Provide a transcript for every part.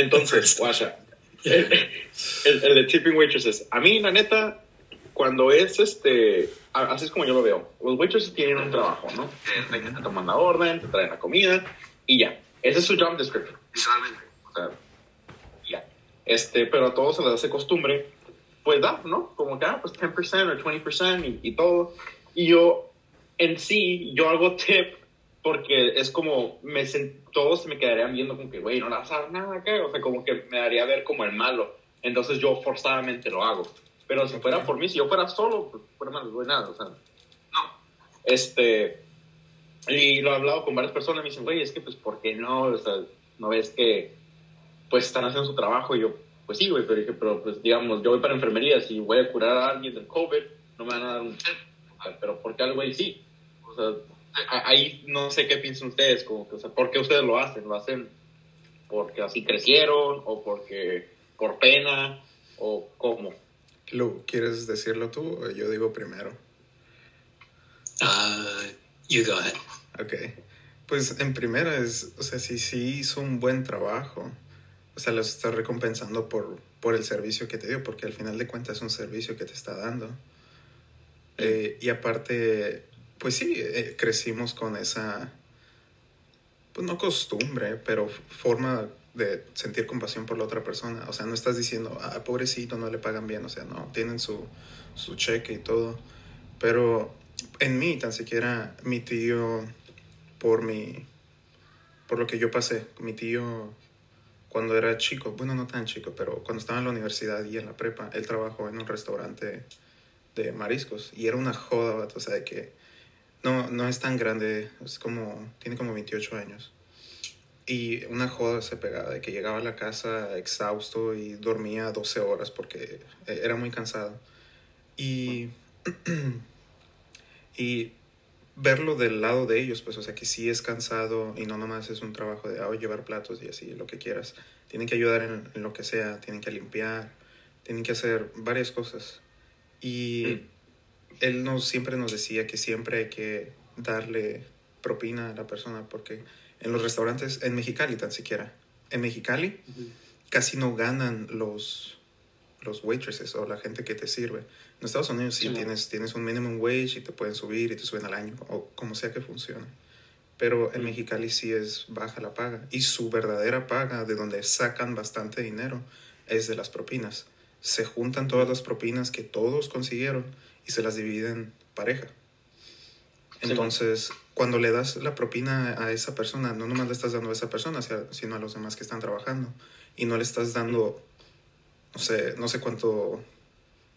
Entonces, guacha, el, el, de tipping waitresses, a mí, la neta, cuando es este, así es como yo lo veo, los waitresses tienen un trabajo, ¿no? Te, te toman la orden, te traen la comida y ya. Ese es su job description, visualmente. O sea, ya. Este, pero a todos se les hace costumbre, pues da, ¿no? Como que, ah, pues 10% o 20% y, y todo. Y yo, en sí, yo hago tip porque es como, me todos me quedarían viendo como que, güey, no le vas a dar nada, ¿qué? O sea, como que me haría ver como el malo. Entonces yo forzadamente lo hago. Pero si fuera por mí, si yo fuera solo, pues fuera más de nada, o sea, no. Este, y lo he hablado con varias personas, me dicen, güey, es que, pues, ¿por qué no? O sea, no ves que, pues, están haciendo su trabajo. Y yo, pues sí, güey, pero dije, pero, pues, digamos, yo voy para enfermería, si voy a curar a alguien del COVID, no me van a dar un pero ¿por qué al güey sí? O sea, ahí no sé qué piensan ustedes, como que, o sea, ¿por qué ustedes lo hacen? ¿Lo hacen porque así crecieron o porque por pena o cómo? Lu, ¿quieres decirlo tú o yo digo primero? Uh, you go ahead. Ok. Pues en primera es, o sea, si sí hizo un buen trabajo, o sea, los estás recompensando por, por el servicio que te dio, porque al final de cuentas es un servicio que te está dando. Eh, y aparte, pues sí, eh, crecimos con esa, pues no costumbre, pero forma de sentir compasión por la otra persona. O sea, no estás diciendo, ah, pobrecito, no le pagan bien. O sea, no, tienen su, su cheque y todo. Pero en mí, tan siquiera mi tío, por mi, por lo que yo pasé, mi tío cuando era chico, bueno, no tan chico, pero cuando estaba en la universidad y en la prepa, él trabajó en un restaurante de mariscos y era una joda, o sea, de que no, no es tan grande, es como, tiene como 28 años. Y una joda se pegaba de que llegaba a la casa exhausto y dormía 12 horas porque era muy cansado. Y, y verlo del lado de ellos, pues, o sea, que sí es cansado y no nomás es un trabajo de oh, llevar platos y así, lo que quieras. Tienen que ayudar en, en, lo que sea, tienen que limpiar, tienen que hacer varias cosas. Y él nos, siempre nos decía que siempre hay que darle propina a la persona porque en los restaurantes, en Mexicali tan siquiera, en Mexicali casi no ganan los, los waitresses o la gente que te sirve. En Estados Unidos sí, tienes, tienes un minimum wage y te pueden subir y te suben al año o como sea que funcione. Pero en Mexicali sí es baja la paga y su verdadera paga de donde sacan bastante dinero es de las propinas. Se juntan todas las propinas que todos consiguieron y se las dividen pareja. Entonces, cuando le das la propina a esa persona, no nomás le estás dando a esa persona, sino a los demás que están trabajando. Y no le estás dando, no sé, no sé cuánto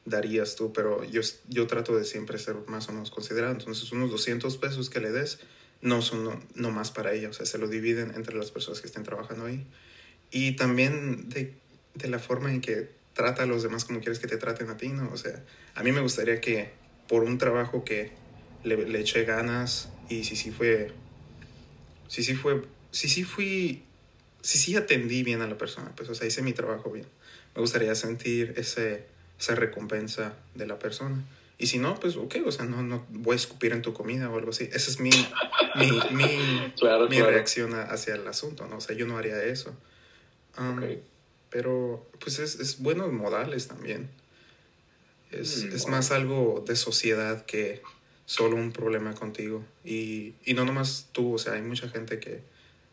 darías tú, pero yo, yo trato de siempre ser más o menos considerado. Entonces, unos 200 pesos que le des no son no, más para ella, o sea, se lo dividen entre las personas que estén trabajando ahí. Y también de, de la forma en que trata a los demás como quieres que te traten a ti, ¿no? O sea, a mí me gustaría que por un trabajo que le, le eché ganas y si sí fue, si sí fue, si sí fui, si sí atendí bien a la persona, pues o sea, hice mi trabajo bien. Me gustaría sentir ese, esa recompensa de la persona. Y si no, pues ok, o sea, no, no voy a escupir en tu comida o algo así. Esa es mi, mi, mi, claro, mi reacción hacia el asunto, ¿no? O sea, yo no haría eso. Um, Pero pues es, es buenos modales también. Es, mm, es más algo de sociedad que solo un problema contigo. Y, y no nomás tú, o sea, hay mucha gente que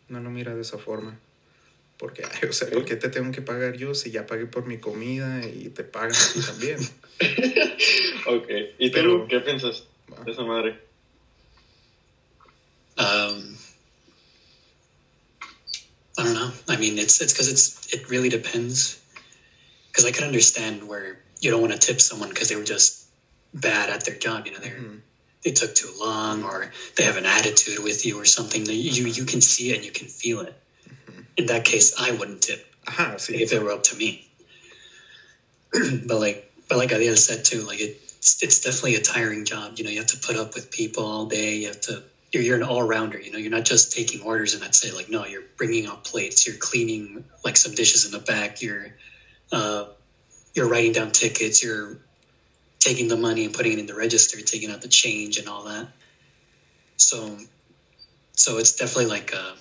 no lo mira de esa forma. Porque, ay, o sea, ¿por qué te tengo que pagar yo si ya pagué por mi comida y te pagan a ti también? ok. ¿Y tú qué piensas de esa madre? Um, I don't know. I mean, it's it's because it's it really depends. Because I can understand where you don't want to tip someone because they were just bad at their job. You know, they're mm-hmm. they took too long or they have an attitude with you or something that you you can see it and you can feel it. Mm-hmm. In that case, I wouldn't tip Aha, see, if it were up to me. but like but like Adele said too, like it, it's, it's definitely a tiring job. You know, you have to put up with people all day. You have to you're, you're an all-rounder you know you're not just taking orders and that's it like no you're bringing out plates you're cleaning like some dishes in the back you're uh, you're writing down tickets you're taking the money and putting it in the register, taking out the change and all that. So, so it's definitely like a,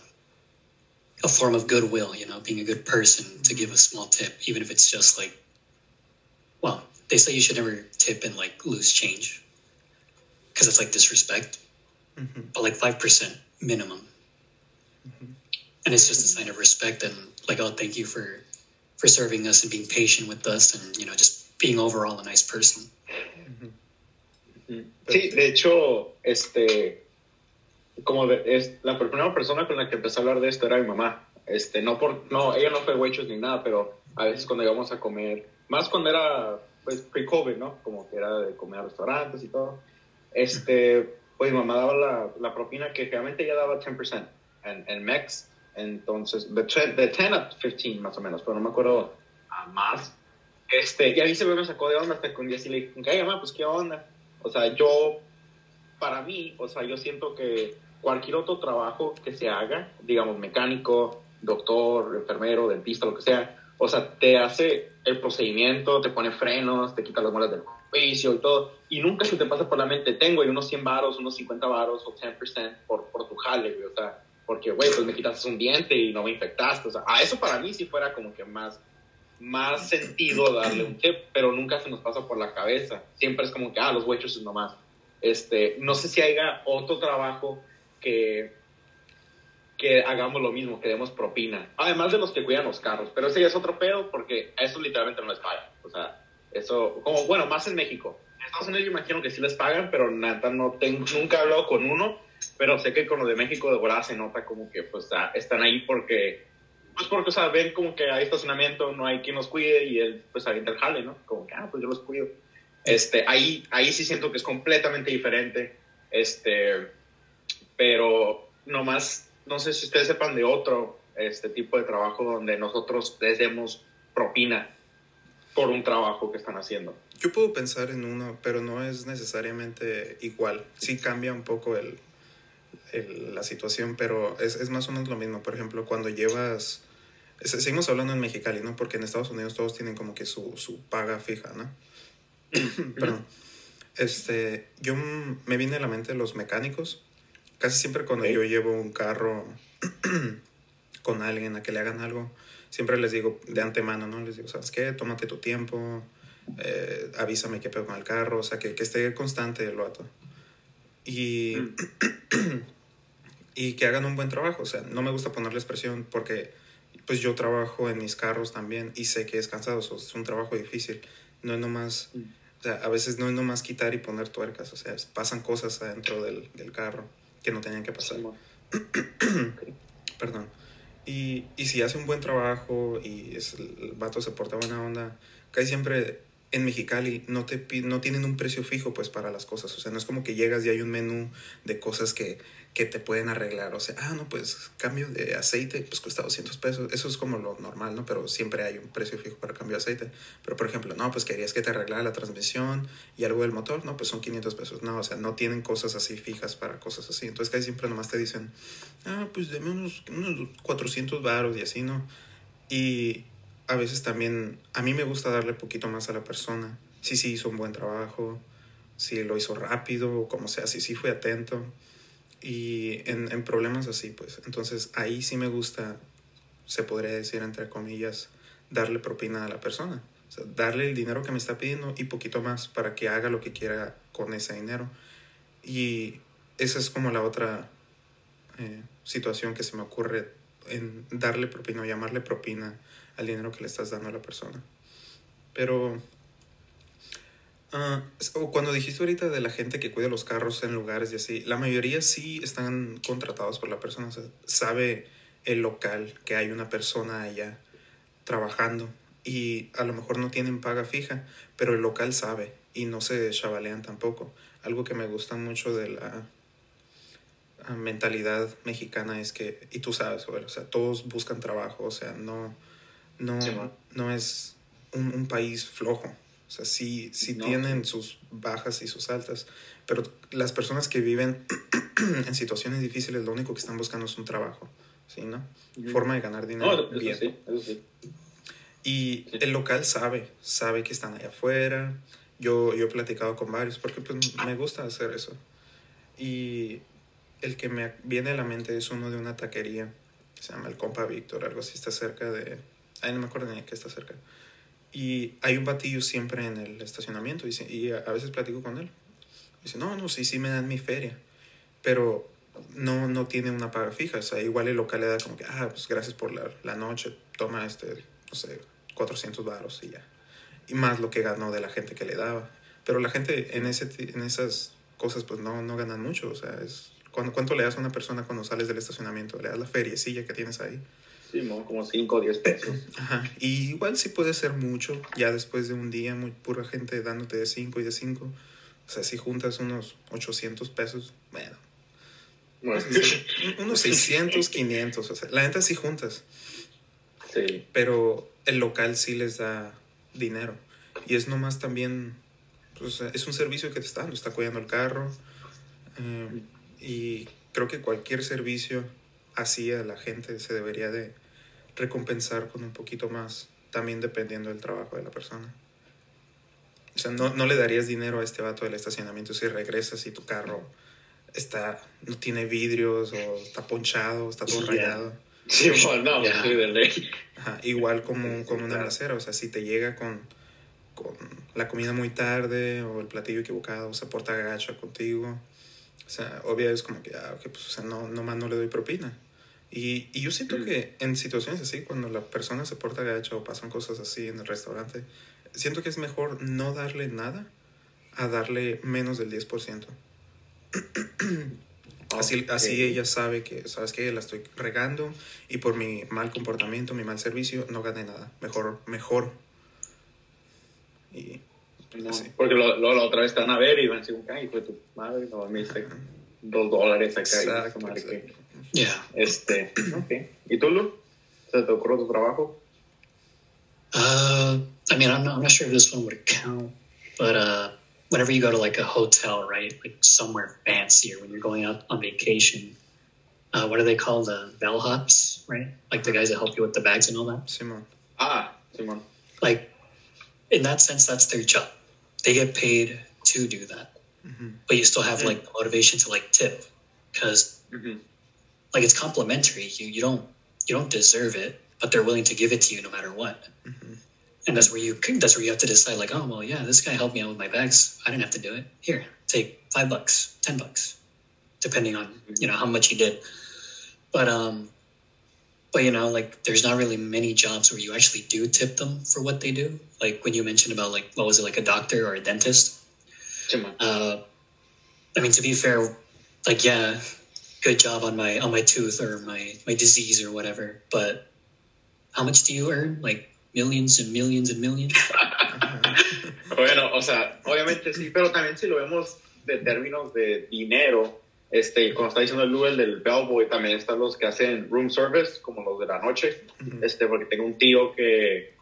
a form of goodwill, you know, being a good person to give a small tip, even if it's just like, well, they say you should never tip and like loose change because it's like disrespect, Mm-hmm. but like 5% minimum. Mm-hmm. And it's just a sign of respect and like, oh, thank you for, for serving us and being patient with us and, you know, just being overall a nice person. Mm-hmm. Mm-hmm. Sí, de hecho, este, como de- es la primera persona con la que empecé a hablar de esto era mi mamá. Este, no por, no, ella no fue waitress ni nada, pero a veces cuando íbamos a comer, más cuando era, pues, pre-COVID, ¿no? Como que era de comer a restaurantes y todo. Este, pues mi mamá daba la, la propina que realmente ella daba 10% en, en Mex. Entonces, de 10, de 10 a 15 más o menos, pero no me acuerdo ah, más. Este, y a mí se me sacó de onda hasta que un día le dije, "Ay, mamá, pues qué onda. O sea, yo, para mí, o sea, yo siento que cualquier otro trabajo que se haga, digamos, mecánico, doctor, enfermero, dentista, lo que sea, o sea, te hace el procedimiento, te pone frenos, te quita las muelas del y todo, y nunca se te pasa por la mente, tengo unos 100 varos, unos 50 varos o 10% por, por tu jale, güey, o sea, porque, güey, pues me quitaste un diente y no me infectaste, o sea, a eso para mí sí fuera como que más, más sentido darle un tip, pero nunca se nos pasa por la cabeza. Siempre es como que, ah, los waitresses nomás. Este, no sé si haya otro trabajo que, que hagamos lo mismo, que demos propina. Además de los que cuidan los carros, pero ese ya es otro pedo porque a eso literalmente no les pagan. O sea, eso, como, bueno, más en México. En Estados Unidos yo imagino que sí les pagan, pero nada, no tengo, nunca he hablado con uno, pero sé que con lo de México de volada se nota como que, pues, ah, están ahí porque pues porque, o sea, ven como que hay estacionamiento, no hay quien los cuide y él, pues, avienta el jale, ¿no? Como que, ah, pues yo los cuido. Este, ahí, ahí sí siento que es completamente diferente. Este, pero nomás, no sé si ustedes sepan de otro este tipo de trabajo donde nosotros les demos propina por un trabajo que están haciendo. Yo puedo pensar en uno, pero no es necesariamente igual. Sí cambia un poco el, el- la situación, pero es, es más o menos lo mismo. Por ejemplo, cuando llevas... Seguimos hablando en Mexicali, ¿no? Porque en Estados Unidos todos tienen como que su, su paga fija, ¿no? Perdón. Este, yo me viene a la mente los mecánicos. Casi siempre cuando yo llevo un carro con alguien a que le hagan algo, siempre les digo de antemano, ¿no? Les digo, ¿sabes qué? Tómate tu tiempo, eh, avísame qué pedo con el carro, o sea, que, que esté constante el vato. Y, y que hagan un buen trabajo, o sea, no me gusta ponerles presión porque pues yo trabajo en mis carros también y sé que es cansado, o sea, es un trabajo difícil, no es nomás, o sea, a veces no es nomás quitar y poner tuercas, o sea, pasan cosas adentro del, del carro que no tenían que pasar perdón. Y, y si hace un buen trabajo y es- el vato se porta buena onda, casi siempre en Mexicali no, te, no tienen un precio fijo pues para las cosas. O sea, no es como que llegas y hay un menú de cosas que, que te pueden arreglar. O sea, ah, no, pues cambio de aceite, pues cuesta 200 pesos. Eso es como lo normal, ¿no? Pero siempre hay un precio fijo para cambio de aceite. Pero, por ejemplo, no, pues querías que te arreglara la transmisión y algo del motor, no, pues son 500 pesos. No, o sea, no tienen cosas así fijas para cosas así. Entonces casi siempre nomás te dicen, ah, pues deme unos, unos 400 varos y así, ¿no? Y a veces también, a mí me gusta darle poquito más a la persona. Si sí hizo un buen trabajo, si lo hizo rápido, como sea, si sí fue atento. Y en, en problemas así, pues. Entonces ahí sí me gusta, se podría decir entre comillas, darle propina a la persona. O sea, darle el dinero que me está pidiendo y poquito más para que haga lo que quiera con ese dinero. Y esa es como la otra eh, situación que se me ocurre en darle propina o llamarle propina al dinero que le estás dando a la persona. Pero o cuando dijiste ahorita de la gente que cuida los carros en lugares y así, la mayoría sí están contratados por la persona, o sea, sabe el local que hay una persona allá trabajando y a lo mejor no tienen paga fija, pero el local sabe y no se chavalean tampoco. Algo que me gusta mucho de la ah, mentalidad mexicana es que, y tú sabes, o sea, todos buscan trabajo, o sea, no, no, Sí, no es un, un país flojo. O sea, sí, sí No. tienen sus bajas y sus altas, pero las personas que viven en situaciones difíciles, lo único que están buscando es un trabajo, ¿sí, no? Ujú. Forma de ganar dinero No, eso bien. sí, eso sí. Y Sí. el local sabe, sabe que están allá afuera. Yo, yo he platicado con varios porque pues, me gusta hacer eso. Y el que me viene a la mente es uno de una taquería se llama el compa Víctor, algo así, está cerca de... Ay, no me acuerdo ni qué está cerca. Y hay un batillo siempre en el estacionamiento y, y a, veces platico con él. Dice, no, no, sí, sí me dan mi feria, pero no, no tiene una paga fija. O sea, igual el local le da como que, ah, pues gracias por la, la noche, toma este, no sé, 400 baros y ya. Y más lo que ganó de la gente que le daba. Pero la gente en, ese, en esas cosas pues no, no ganan mucho. O sea, es, ¿cuánto, ¿cuánto le das a una persona cuando sales del estacionamiento? Le das la feriecilla que tienes ahí. Sí, ¿no? Como 5 o 10 pesos. Ajá. Y igual sí puede ser mucho, ya después de un día, muy pura gente dándote de 5 y de 5. O sea, si juntas unos 800 pesos, bueno, Bueno, unos 600, 500. O sea, la neta sí juntas, sí. pero el local sí les da dinero. Y es nomás también, pues, es un servicio que te está dando, está cuidando el carro. eh, y creo que cualquier servicio así a la gente se debería de recompensar con un poquito más, también dependiendo del trabajo de la persona. O sea, no, no le darías dinero a este vato del estacionamiento si regresas y tu carro está, no tiene vidrios o está ponchado, está todo Yeah. rayado. Sí, no, Ya. sí, de ley. Ajá, igual como con una mesera, o sea, si te llega con, con la comida muy tarde o el platillo equivocado, o se porta gacha contigo, o sea, obvio es como que, ah, ok, pues, o sea, no, nomás no le doy propina. Y, y yo siento Mm. que en situaciones así, cuando la persona se porta gacha o pasan cosas así en el restaurante, siento que es mejor no darle nada a darle menos del 10%. Así, así Ok. ella sabe que, ¿sabes qué? La estoy regando y por mi mal comportamiento, mi mal servicio, no gané nada. Mejor, mejor. Y No. Porque lo, lo- la otra vez van a ver y van a decir, ay, de tu madre, no, me diste dos dólares acá. y Exacto, esa madre. Yeah. Este, ok. ¿Y tú, Lu? ¿Se te ocurrió tu trabajo? Uh, I mean, I'm not, I'm not sure if this one would count, but uh, whenever you go to like a hotel, right, like somewhere fancy, or when you're going out on vacation, uh, what are they called? The bellhops, right? Like the guys that help you with the bags and all that. Simón. Ah, Simón. Like, in that sense, that's their job. They get paid to do that, Ujú. but you still have like the motivation to like tip because Ujú. Like it's complimentary. You you don't you don't deserve it, but they're willing to give it to you no matter what. Ujú. And that's where you could that's where you have to decide like, oh well, yeah, this guy helped me out with my bags. I didn't have to do it. Here, take five bucks, ten bucks, depending on you know how much you did. But um, but you know, like there's not really many jobs where you actually do tip them for what they do. Like when you mentioned about like what was it like a doctor or a dentist. Uh, I mean, to be fair, like yeah, good job on my on my tooth or my my disease or whatever. But how much do you earn? Like millions and millions and millions. Bueno, o sea, obviamente sí, pero también si lo vemos de términos de dinero, este, como está diciendo el el del bellboy, también están los que hacen room service, como los de la noche, este, porque tengo un tío que,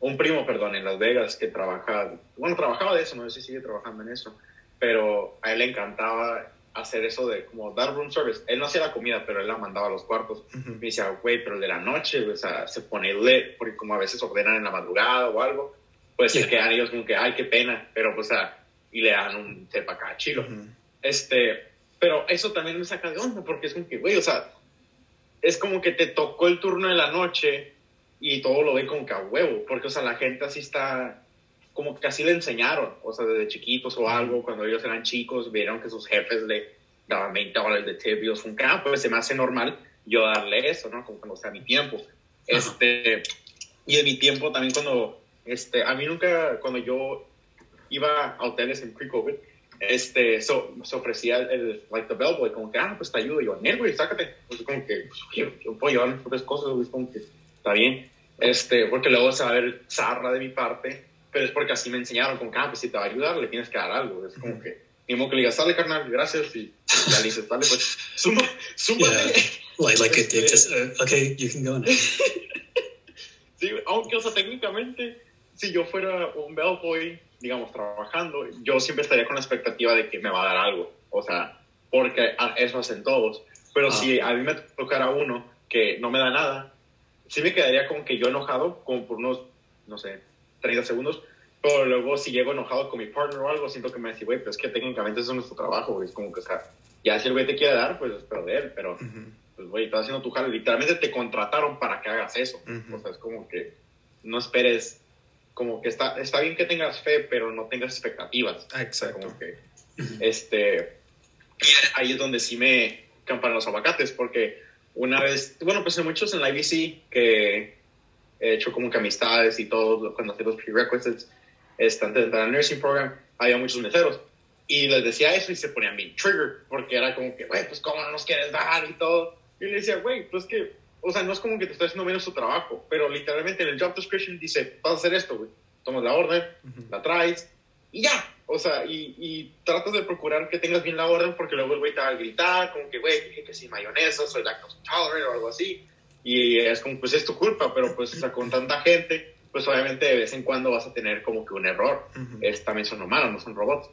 un primo, perdón, en Las Vegas que trabaja, bueno, trabajaba de eso, no sé si sigue trabajando en eso, pero a él le encantaba hacer eso de como dar room service. Él no hacía la comida, pero él la mandaba a los cuartos. Me decía, güey, pero el de la noche, o sea, se pone lit, porque como a veces ordenan en la madrugada o algo, pues se Yeah. quedan ellos como que, ay, qué pena, pero pues, o sea, y le dan un sepa acá chilo. Este, pero eso también me saca de onda, porque es como que, güey, o sea, es como que te tocó el turno de la noche y todo lo ve como que a huevo, porque, o sea, la gente así está, como que así le enseñaron, o sea, desde chiquitos o algo, cuando ellos eran chicos, vieron que sus jefes le daban 20 dólares de tip y un "Ah, pues se me hace normal yo darle eso, ¿no? Como cuando sea mi tiempo. Este, y en mi tiempo también cuando, este, a mí nunca, cuando yo iba a hoteles en pre-COVID, este, so, se ofrecía el, like, the bellboy, como que, ah, pues te ayudo. Yo, "Nel, güey, sácate. Pues como que, pues, yo, yo puedo llevar mis propias cosas, güey, es como que, está bien. Este, porque luego se va a ver zarra de mi parte, pero es porque así me enseñaron, como que, ah, pues si te va a ayudar, le tienes que dar algo. Es como que, ni modo que le digas, sale, carnal, gracias, y ya le dices, dale, pues, suma, súmale. Yeah. Like like a dentist. Uh, okay, you can go now. Sí, aunque, o sea, técnicamente, si yo fuera un bellboy, digamos, trabajando, yo siempre estaría con la expectativa de que me va a dar algo. O sea, porque eso hacen todos. Pero Ah. si a mí me tocara uno que no me da nada, sí me quedaría como que yo enojado, como por unos, no sé, 30 segundos. Pero luego, si llego enojado con mi partner o algo, siento que me dice, güey, pero es que técnicamente eso es nuestro trabajo, güey. Es como que, o sea, ya si el güey te quiere dar, pues espero de él, pero Ujú. pues, güey, estás haciendo tu jale. Literalmente te contrataron para que hagas eso. Ujú. O sea, es como que no esperes, como que está, está bien que tengas fe, pero no tengas expectativas. Ah, exacto. Como que, este, ahí es donde sí me campan los aguacates, porque una vez, bueno, pues hay muchos en la IBC que he hecho como que amistades y todo, cuando hacía los prerequisites, antes de entrar al nursing program, había muchos meseros. Y les decía eso y se ponían bien trigger, porque era como que, güey, pues cómo no nos quieres dar y todo. Y le decía, güey, pues que, o sea, no es como que te estoy haciendo menos tu trabajo, pero literalmente en el job description dice, vas a hacer esto, güey. Tomas la orden, Ujú. la traes y ya. O sea, y, y tratas de procurar que tengas bien la orden porque luego el güey te va a gritar, como que, güey, dije que sin mayonesa, soy lactose intolerant o algo así. Y es como, pues es tu culpa, pero pues, o sea, con tanta gente, pues obviamente de vez en cuando vas a tener como que un error. Ujú. Es, también son humanos, no son robots.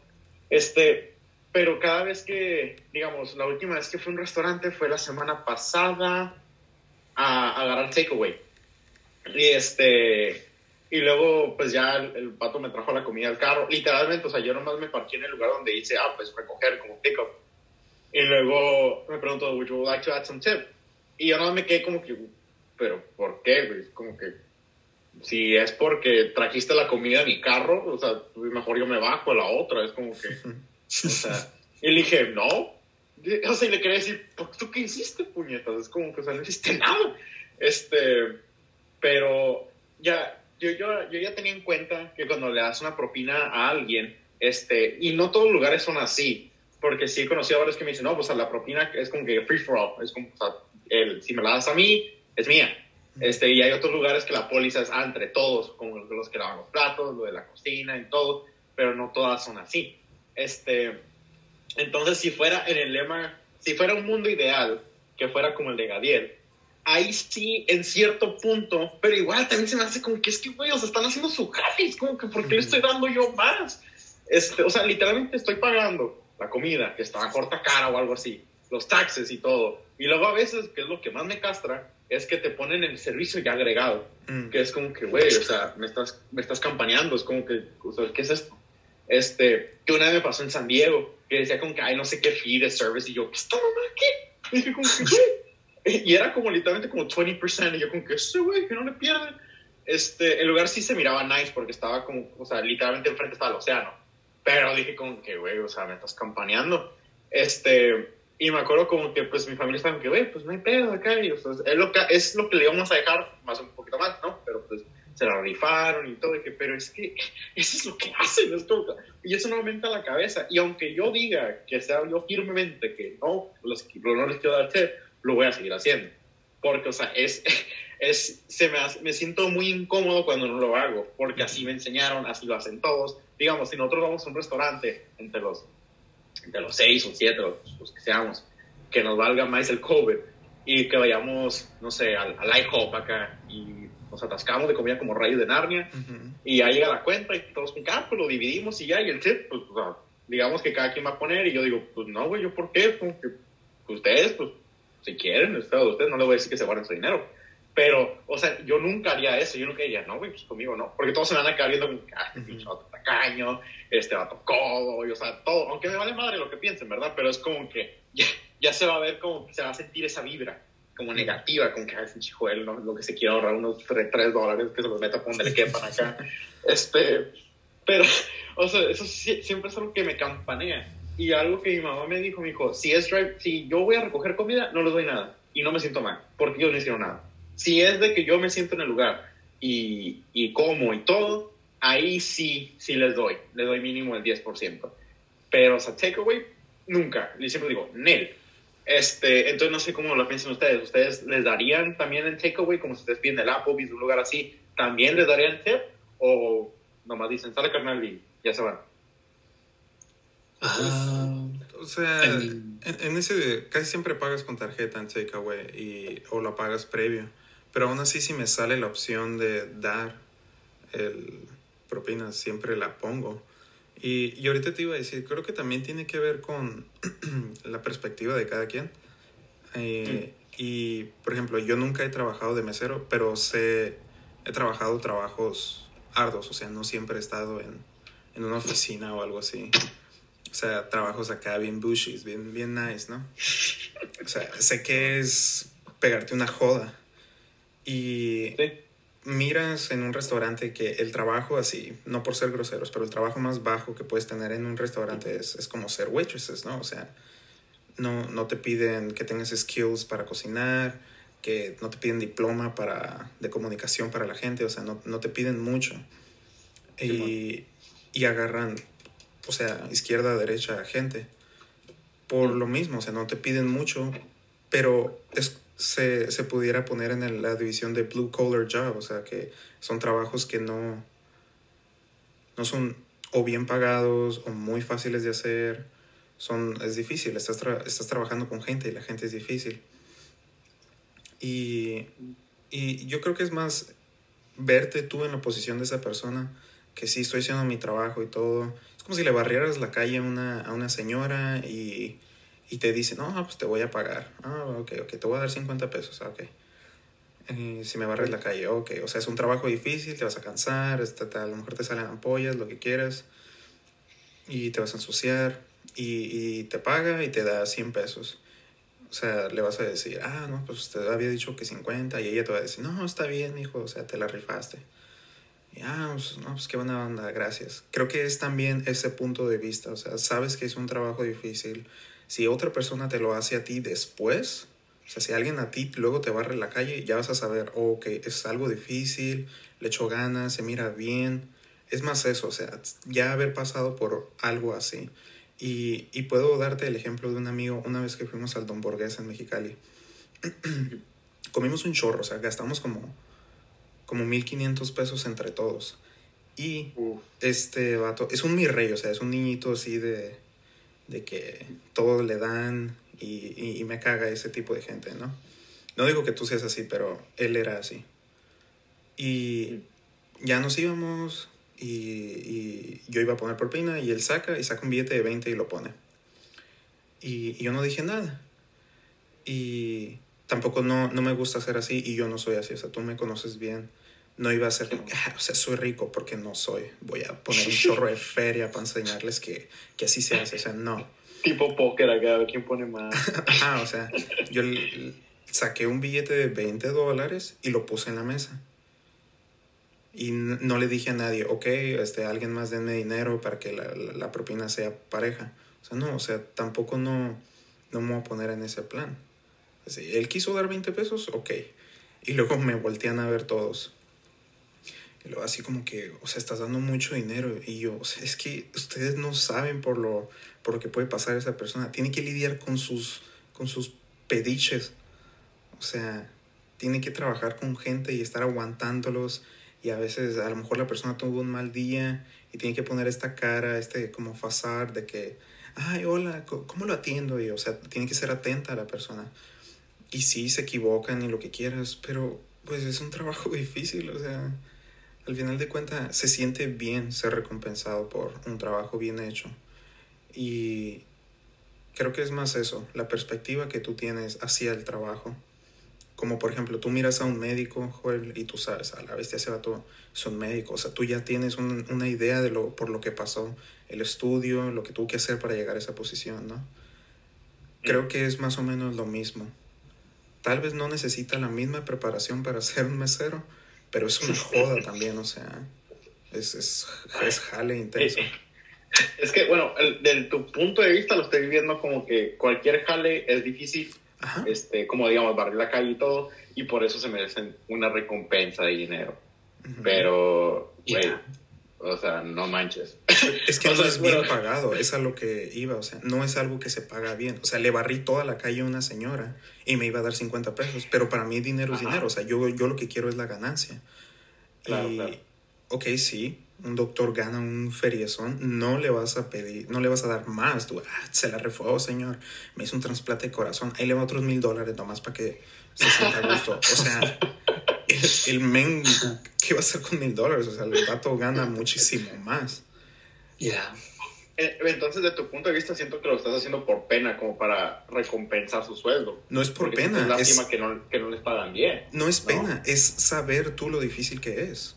Este, pero cada vez que, digamos, la última vez que fui a un restaurante fue la semana pasada a, a agarrar takeaway. Y este, y luego pues ya el, el pato me trajo la comida al carro. Literalmente, o sea, yo nomás me parqué en el lugar donde hice, ah, pues recoger como pick up. Y luego me preguntó, would you like to add some tip? Y yo nomás me quedé como que, pero ¿por qué? güey? Como que, si es porque trajiste la comida a mi carro, o sea, pues, mejor yo me bajo a la otra. Es como que, o sea, y le dije, no. O sea, y le quería decir, "¿Por- ¿tú qué hiciste, puñetas? Es como que, o sea, no hiciste nada. Este, pero ya, yo, yo, yo ya tenía en cuenta que cuando le das una propina a alguien, este, y no todos los lugares son así, porque sí he conocido a varios que me dicen, no, pues a la propina es como que free for all, es como, o sea, el, si me la das a mí, es mía. Este, y hay otros lugares que la póliza es ah, entre todos, como los que lavan los platos, lo de la cocina y todo, pero no todas son así. Este, entonces, si fuera en el lema, si fuera un mundo ideal, que fuera como el de Gadiel, ahí sí, en cierto punto, pero igual también se me hace como que es que, güey, o sea, están haciendo su jale, es como que, ¿por qué le estoy dando yo más? Este, o sea, literalmente estoy pagando la comida, que está a corta cara o algo así, los taxes y todo. Y luego a veces, que es lo que más me castra, es que te ponen el servicio ya agregado, Mm. que es como que, güey, o sea, me estás, me estás campaneando, es como que, o sea, ¿qué es esto? Este, que una vez me pasó en San Diego, que decía como que, ay, no sé qué fee de service, y yo, ¿qué está mamá qué? Y dije como que, güey, y era como literalmente como 20%, y yo como que, ese güey, que no le pierden. Este, el lugar sí se miraba nice, porque estaba como, o sea, literalmente enfrente estaba el océano, pero dije como que, güey, o sea, me estás campaneando. Este, y me acuerdo como que, pues, mi familia estaba como que, güey, pues, no hay pedo acá, y, o sea, es lo que, es lo que le íbamos a dejar, más un poquito más, ¿no? Pero, pues, se la rifaron y todo, y que, pero es que eso es lo que hacen, es como y eso no aumenta la cabeza, y aunque yo diga que sea yo firmemente que no, los, no les quiero dar tip, lo voy a seguir haciendo, porque, o sea, es, es, se me, me siento muy incómodo cuando no lo hago, porque así me enseñaron, así lo hacen todos, digamos, si nosotros vamos a un restaurante entre los, entre los seis o siete, los, los que seamos, que nos valga más el COVID, y que vayamos, no sé, al, al IHOP acá, y nos atascamos de comida como rayos de Narnia, y ya llega la cuenta y todos con ah, pues lo dividimos y ya, y el tip, pues, o sea, digamos que cada quien va a poner, y yo digo, pues no, güey, ¿yo por qué? Como que pues, ustedes, pues, si quieren, de ustedes, no les voy a decir que se guarden su dinero. Pero, o sea, yo nunca haría eso, yo nunca diría, no, güey, pues conmigo no, porque todos se van a quedar viendo como, ah, este pinche vato tacaño, este vato codo, y, o sea, todo, aunque me vale madre lo que piensen, ¿verdad? Pero es como que ya, ya se va a ver como se va a sentir esa vibra como negativa, como que a ese Joel, ¿no? lo que se quiere ahorrar unos 3, dólares que se los meta por donde le quepan acá. Este, pero, o sea, eso siempre es algo que me campanea. Y algo que mi mamá me dijo, me dijo, si es drive, si yo voy a recoger comida, no les doy nada. Y no me siento mal, porque ellos no hicieron nada. Si es de que yo me siento en el lugar y, y como y todo, ahí sí, sí les doy. Les doy mínimo el 10%. Pero, o sea, takeaway, nunca. Y siempre digo, Nel. Este, entonces no sé cómo lo piensan ustedes. ¿Ustedes les darían también el takeaway, como si ustedes piden el Applebee's, un lugar así? ¿También les darían tip? ¿O nomás dicen, sale carnal y ya se van? Ah, O sea, I mean- en, en ese casi siempre pagas con tarjeta en takeaway y o la pagas previo. Pero aún así si me sale la opción de dar el propina, siempre la pongo. Y, y ahorita te iba a decir, creo que también tiene que ver con la perspectiva de cada quien. Eh, Y, por ejemplo, yo nunca he trabajado de mesero, pero sé, he trabajado trabajos arduos, o sea, no siempre he estado en, en una oficina o algo así. O sea, trabajos acá bien bushies, bien, bien nice, ¿no? O sea, sé que es pegarte una joda. Y Sí. miras en un restaurante que el trabajo así, no por ser groseros, pero el trabajo más bajo que puedes tener en un restaurante es, es como ser waitresses, ¿no? O sea, no, no te piden que tengas skills para cocinar, que no te piden diploma para, de comunicación para la gente, o sea, no, no te piden mucho. Y, y agarran, o sea, izquierda, derecha, gente. Por lo mismo, o sea, no te piden mucho, pero es, se, se pudiera poner en la división de blue collar job, o sea, que son trabajos que no, no son o bien pagados o muy fáciles de hacer. Son, es difícil, estás, estás trabajando con gente y la gente es difícil. Y, y yo creo que es más verte tú en la posición de esa persona, que sí estoy haciendo mi trabajo y todo. Es como si le barrieras la calle a una, a una señora y, y te dice, no, pues te voy a pagar. Ah, ok, ok, te voy a dar 50 pesos, ah, ok. Si me barres la calle, ok. O sea, es un trabajo difícil, te vas a cansar, este, te- a lo mejor te salen ampollas, lo que quieras, y te vas a ensuciar, y, y te paga y te da 100 pesos. O sea, le vas a decir, ah, no, pues usted había dicho que 50, y ella te va a decir, no, está bien, hijo, o sea, te la rifaste. Ah, pues, no, pues qué buena onda, gracias. Creo que es también ese punto de vista, o sea, sabes que es un trabajo difícil. Si otra persona te lo hace a ti después, o sea, si alguien a ti luego te barre la calle, ya vas a saber, oh, que es algo difícil, le echo ganas, se mira bien. Es más eso, o sea, ya haber pasado por algo así. Y, y puedo darte el ejemplo de un amigo una vez que fuimos al Don Borges en Mexicali. Comimos un chorro, o sea, gastamos como, como 1500 pesos entre todos. Y Uf. este vato es un mi rey, o sea, es un niñito así de, de que todo le dan y, y- y me caga ese tipo de gente, ¿no? No digo que tú seas así, pero él era así. Y ya nos íbamos y, y yo iba a poner propina y él saca y saca un billete de 20 y lo pone. Y yo no dije nada. Y tampoco no, no me gusta ser así y yo no soy así, o sea, tú me conoces bien. No iba a ser como, "Ah, o sea, soy rico porque no soy. Voy a poner un chorro de feria para enseñarles que, que así se hace, o sea, no. Tipo póker acá, a ver quién pone más. Ajá, o sea, yo saqué un billete de 20 dólares y lo puse en la mesa. Y no le dije a nadie, ok, este, alguien más denme dinero para que la, la- la propina sea pareja. O sea, no, o sea, tampoco no, no me voy a poner en ese plan. Así, él quiso dar 20 pesos, ok. Y luego me voltean a ver todos. Y luego así como que, o sea, estás dando mucho dinero. Y yo, o sea, es que ustedes no saben por lo, por lo que puede pasar esa persona. Tiene que lidiar con sus, con sus pediches. O sea, tiene que trabajar con gente y estar aguantándolos. Y a veces a lo mejor la persona tuvo un mal día y tiene que poner esta cara, este como fasar de que, ay, hola, ¿cómo lo atiendo? Y, o sea, tiene que ser atenta a la persona. Y sí, se equivocan y lo que quieras, pero pues es un trabajo difícil, o sea, al final de cuentas se siente bien ser recompensado por un trabajo bien hecho. Y creo que es más eso, la perspectiva que tú tienes hacia el trabajo. Como por ejemplo, tú miras a un médico, Joel, y tú sabes, a la bestia ese vato es un médico. O sea, tú ya tienes un- una idea de lo, por lo que pasó, el estudio, lo que tuvo que hacer para llegar a esa posición, ¿no? Creo que es más o menos lo mismo. Tal vez no necesita la misma preparación para ser un mesero, pero es una joda también, o sea, es, es, es jale intenso. Es que, bueno, el- desde tu punto de vista lo estoy viendo como que cualquier jale es difícil, Ajá. este, como digamos, barrer la calle y todo, y por eso se merecen una recompensa de dinero. Pero, güey, Yeah. O sea, no manches. Es que O no es bien bueno. pagado, es a lo que iba, o sea, no es algo que se paga bien. O sea, le barrí toda la calle a una señora y me iba a dar 50 pesos, pero para mí dinero es Ajá. dinero, o sea, yo, yo lo que quiero es la ganancia. Claro, y, claro. ok, sí, un doctor gana un feriezón, no le vas a pedir, no le vas a dar más, tú, ah, se la refugó, señor, me hizo un trasplante de corazón, ahí le va otros mil dólares nomás para que se sienta a gusto. O sea, el, el men, ¿qué va a hacer con mil dólares? O sea, el vato gana muchísimo más. Yeah. Eh, Entonces, de tu punto de vista, siento que lo estás haciendo por pena, como para recompensar su sueldo. No es por Porque pena, Es es, lástima que, no, que no les pagan bien. no es ¿no? pena, es saber tú lo difícil que es.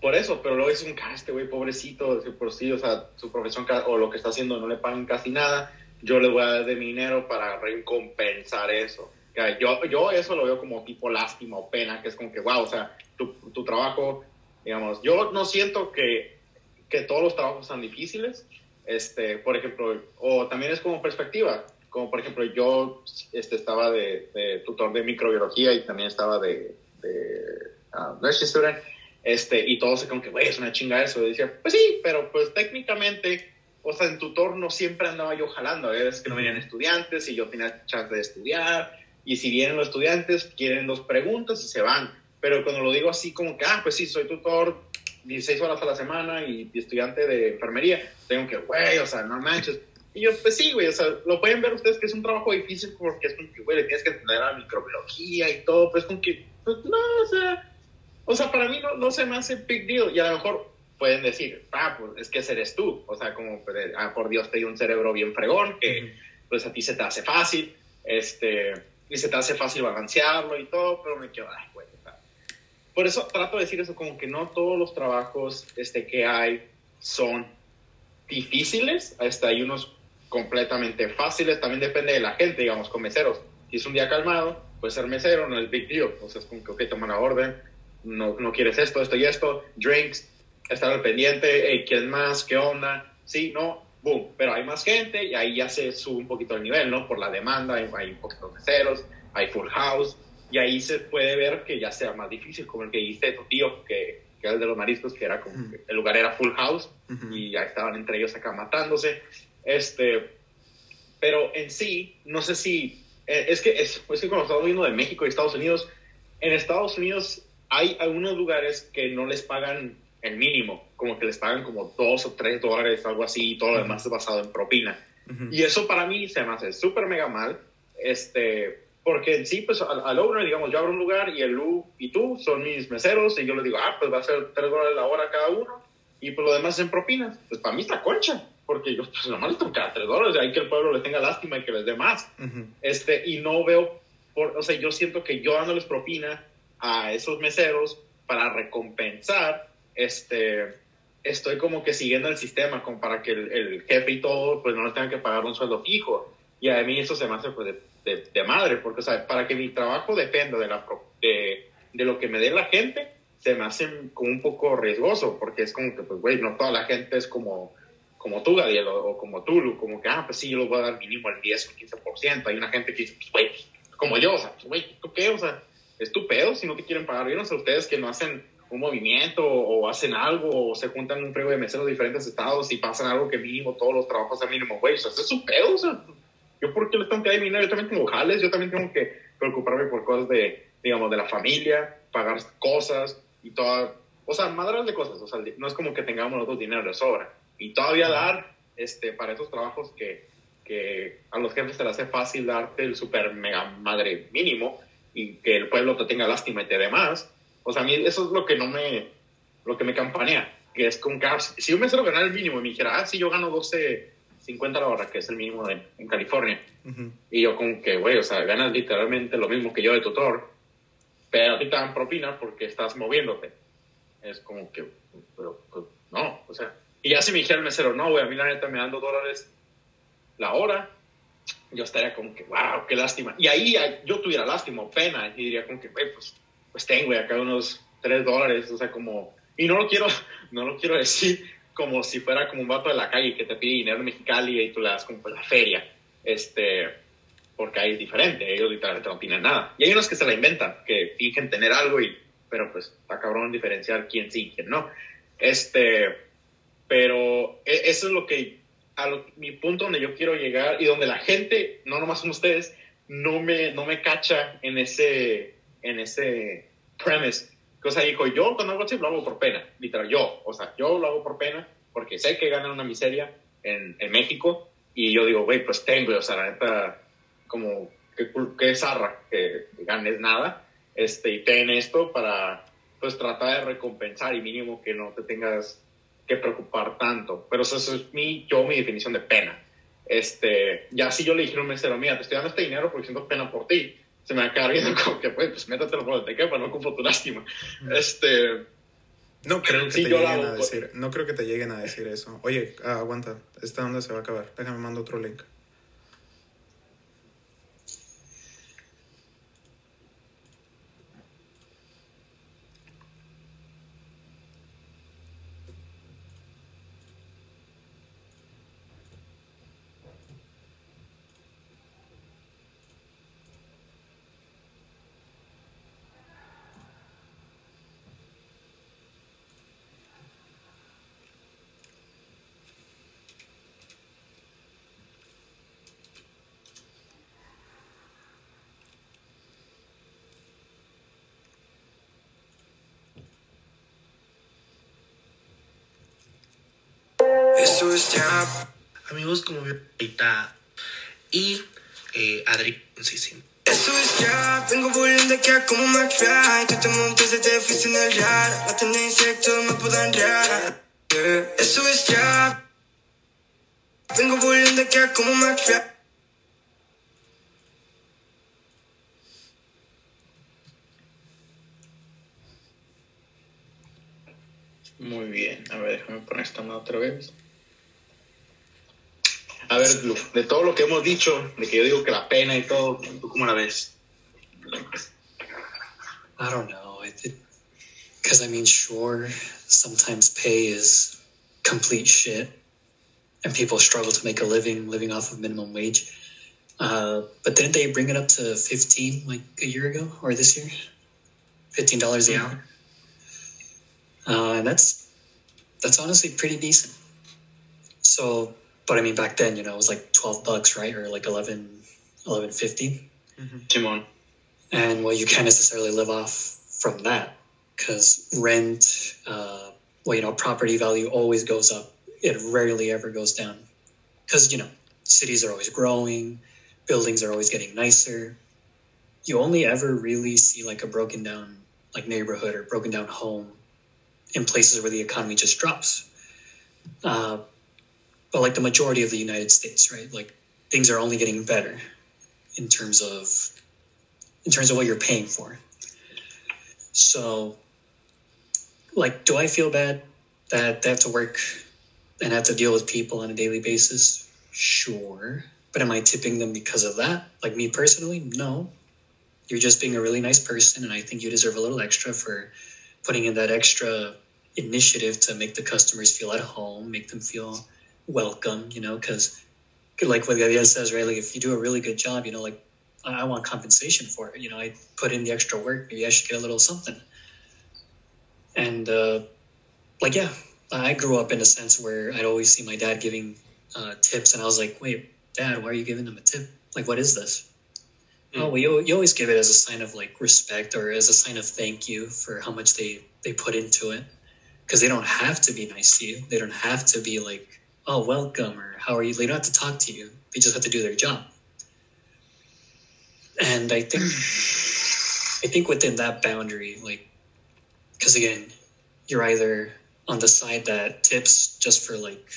Por eso, pero luego es un "Ah, este güey pobrecito, por sí, o sea, su profesión o lo que está haciendo no le pagan casi nada, yo les voy a dar de mi dinero para recompensar eso. Que Yo, yo eso lo veo como tipo lástima o pena, que es como que, wow, o sea, tu, tu trabajo, digamos, yo no siento que, que todos los trabajos sean difíciles, este, por ejemplo, o también es como perspectiva, como por ejemplo yo este, estaba de, de tutor de microbiología y también estaba de, de uh, nursing student, este, y todos se como que, güey, es una chinga eso. Y decía, pues sí, pero pues técnicamente, o sea, en tutor no siempre andaba yo jalando, a veces que no venían estudiantes y yo tenía chance de estudiar, y si vienen los estudiantes, quieren dos preguntas y se van. Pero cuando lo digo así como que, ah, pues sí, soy tutor 16 horas a la semana y, estudiante de enfermería, tengo que, güey, o sea, no manches. Y yo, pues sí, güey, o sea, lo pueden ver ustedes que es un trabajo difícil porque es como que, güey, le tienes que entender a la microbiología y todo, pues como que, pues no, o sea, o sea, para mí no, no se me hace big deal. Y a lo mejor pueden decir, ah, pues es que eres tú. O sea, como, pues, ah, por Dios, te dio un cerebro bien fregón, que pues a ti se te hace fácil, este, y se te hace fácil balancearlo y todo, pero me quedo, ay, güey. Por eso trato de decir eso, como que no todos los trabajos este, que hay son difíciles, hasta hay unos completamente fáciles, también depende de la gente, digamos, con meseros. Si es un día calmado, pues ser mesero no es big deal, o sea, es como que, ok, toma la orden, no, no quieres esto, esto y esto, drinks, estar al pendiente, hey, ¿quién más? ¿Qué onda? Sí, no, boom, pero hay más gente y ahí ya se sube un poquito el nivel, ¿no? Por la demanda, hay, hay un poquito de meseros, hay full house, y ahí se puede ver que ya sea más difícil, como el que dice tu tío, que, que era el de los mariscos, que era como que el lugar era full house Ujú. y ya estaban entre ellos acá matándose. Este, pero en sí, no sé si, eh, es que, es, es que cuando estamos viendo de México y Estados Unidos, en Estados Unidos hay algunos lugares que no les pagan el mínimo, como que les pagan como dos o tres dólares, algo así, y todo lo demás es basado en propina. Y eso para mí se me hace súper mega mal, este, porque en sí, pues al, al owner, digamos, yo abro un lugar y el Lu y tú son mis meseros y yo le digo, ah, pues va a ser tres dólares la hora cada uno y pues lo demás es en propinas. Pues para mí está concha, porque yo pues nomás les dar tres dólares, ahí que el pueblo les tenga lástima y que les dé más. Ujú. Este, y no veo, por, o sea, yo siento que yo dándoles propina a esos meseros para recompensar, este, estoy como que siguiendo el sistema, como para que el, el jefe y todo, pues no les tengan que pagar un sueldo fijo. Y a mí eso se me hace pues de, de, de madre, porque, o sea, para que mi trabajo dependa de, la, de, de lo que me dé la gente, se me hace como un poco riesgoso, porque es como que, pues, güey, no toda la gente es como, como tú, Gadiel, o, o como tú, Lu, como que, ah, pues sí, yo les voy a dar mínimo el 10 o el 15%. Hay una gente que dice, pues, güey, como yo, o sea, pues, güey, ¿tú qué? O sea, es tu pedo si no te quieren pagar. Yo no sé ustedes que no hacen un movimiento o, hacen algo o se juntan un frigo de meseros de diferentes estados y pasan algo que mínimo todos los trabajos a mínimo, güey, o sea, es su pedo, o sea, yo por qué les tengo que dinero, yo también tengo jales, yo también tengo que preocuparme por cosas de, digamos, de la familia, pagar cosas y toda, o sea, madres de cosas, o sea, no es como que tengamos nosotros dinero de sobra. Y todavía dar, este, para esos trabajos que, que a los jefes se les hace fácil darte el super mega madre mínimo y que el pueblo te tenga lástima y te dé más, o sea, a mí eso es lo que no me, lo que me campanea, que es con ah, si un mesero ganara el mínimo y me dijera, ah, sí, yo gano 12.50 la hora, que es el mínimo de- en California, y yo como que, güey, o sea, ganas literalmente lo mismo que yo de tutor, pero a ti te dan propina porque estás moviéndote. Es como que, pero, pues, no, o sea. Y ya si me dijera el mesero, no, güey, a mí la neta me dan dos dólares la hora, yo estaría como que, wow, qué lástima. Y ahí ah, yo tuviera lástima o pena y diría como que, güey, pues, pues tengo, güey, acá unos tres dólares, o sea, como... Y no lo quiero, no lo quiero decir como si fuera como un vato de la calle que te pide dinero en Mexicali y tú le das como la feria, este, porque ahí es diferente, ellos literalmente no tienen nada. Y hay unos que se la inventan, que fingen tener algo y, pero pues está cabrón diferenciar quién sí y quién no. Este, pero e- eso es lo que, a mi punto donde yo quiero llegar y donde la gente, no nomás son ustedes, no me, no me cacha en ese, en ese premise. O sea, dijo, yo cuando hago así lo hago por pena, literal, yo, o sea, yo lo hago por pena porque sé que ganan una miseria en, en México y yo digo, güey, pues tengo, o sea, la neta, como, qué, qué zarra que ganes nada, este, y ten esto para, pues, tratar de recompensar y mínimo que no te tengas que preocupar tanto. Pero eso, es mi, yo, mi definición de pena. Este, ya si yo le dijera a un mesero, mira, te estoy dando este dinero porque siento pena por ti, se me va a quedar viendo como que, pues, pues métetelo por donde te quepa, no ocupo tu lástima. Este, No creo que Sí, te lleguen la a decir, no creo que te lleguen a decir eso. Oye, ah, aguanta, esta onda se va a acabar. Déjame mando otro link. Eso es ya. Amigos, como ahorita. Y eh, Adri, sí, sí. Eso es ya, vengo volviendo aquí a como McFly Tú te montas desde fuiste en el raro La tendencia todos me puedan yeah. Eso es ya Vengo volviendo aquí a como McFly Muy bien, a ver, déjame poner esta mano otra vez. A ver, de todo lo que hemos dicho, de que yo digo que la pena y todo, ¿tú cómo la ves? I don't know. Because, I mean, sure, sometimes pay is complete shit, and people struggle to make a living living off of minimum wage. Uh, but didn't they bring it up to 15 like a year ago or this year? $15 the hour? Uh, and that's that's honestly pretty decent. So, but I mean, back then, you know, it was like 12 bucks, right? Or like 11, 11.50. Simon. And well, you can't necessarily live off from that because rent, uh, well, you know, property value always goes up. It rarely ever goes down because, you know, cities are always growing, buildings are always getting nicer. You only ever really see like a broken down like neighborhood or broken down home in places where the economy just drops. Uh, but like the majority of the United States, right? Like things are only getting better in terms of in terms of what you're paying for. So, like, do I feel bad that they have to work and have to deal with people on a daily basis? Sure. But am I tipping them because of that? Like me personally, no. You're just being a really nice person, and I think you deserve a little extra for putting in that extra initiative to make the customers feel at home, make them feel welcome, you know, because like what Gabriel says, right? Like if you do a really good job, you know, like I want compensation for it. You know, I put in the extra work. Maybe I should get a little something. And uh, like, yeah, I grew up in a sense where I'd always see my dad giving uh, tips, and I was like, wait, dad, why are you giving them a tip? Like, what is this? Oh, well, you, you always give it as a sign of like respect or as a sign of thank you for how much they they put into it, because they don't have to be nice to you. They don't have to be like, oh, welcome or how are you. They don't have to talk to you. They just have to do their job. And I think I think within that boundary, like, because again, you're either on the side that tips just for like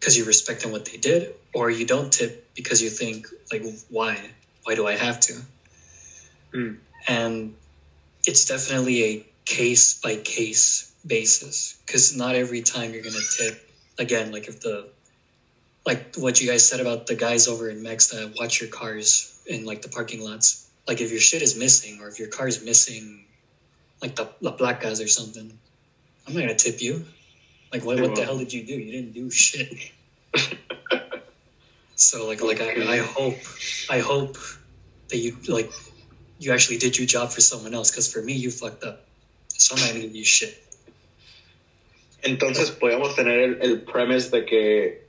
because you respect them what they did, or you don't tip because you think like why why do I have to? Mm. And it's definitely a case by case basis because not every time you're gonna tip. Again, like if the like what you guys said about the guys over in Mex that watch your cars in like the parking lots. Like if your shit is missing or if your car is missing, like the la placas or something, I'm not gonna tip you. Like what, what the hell did you do? You didn't do shit. so like like I, I hope I hope that you like you actually did your job for someone else because for me you fucked up. So I'm not gonna give you shit. Entonces podríamos tener el, el premise de que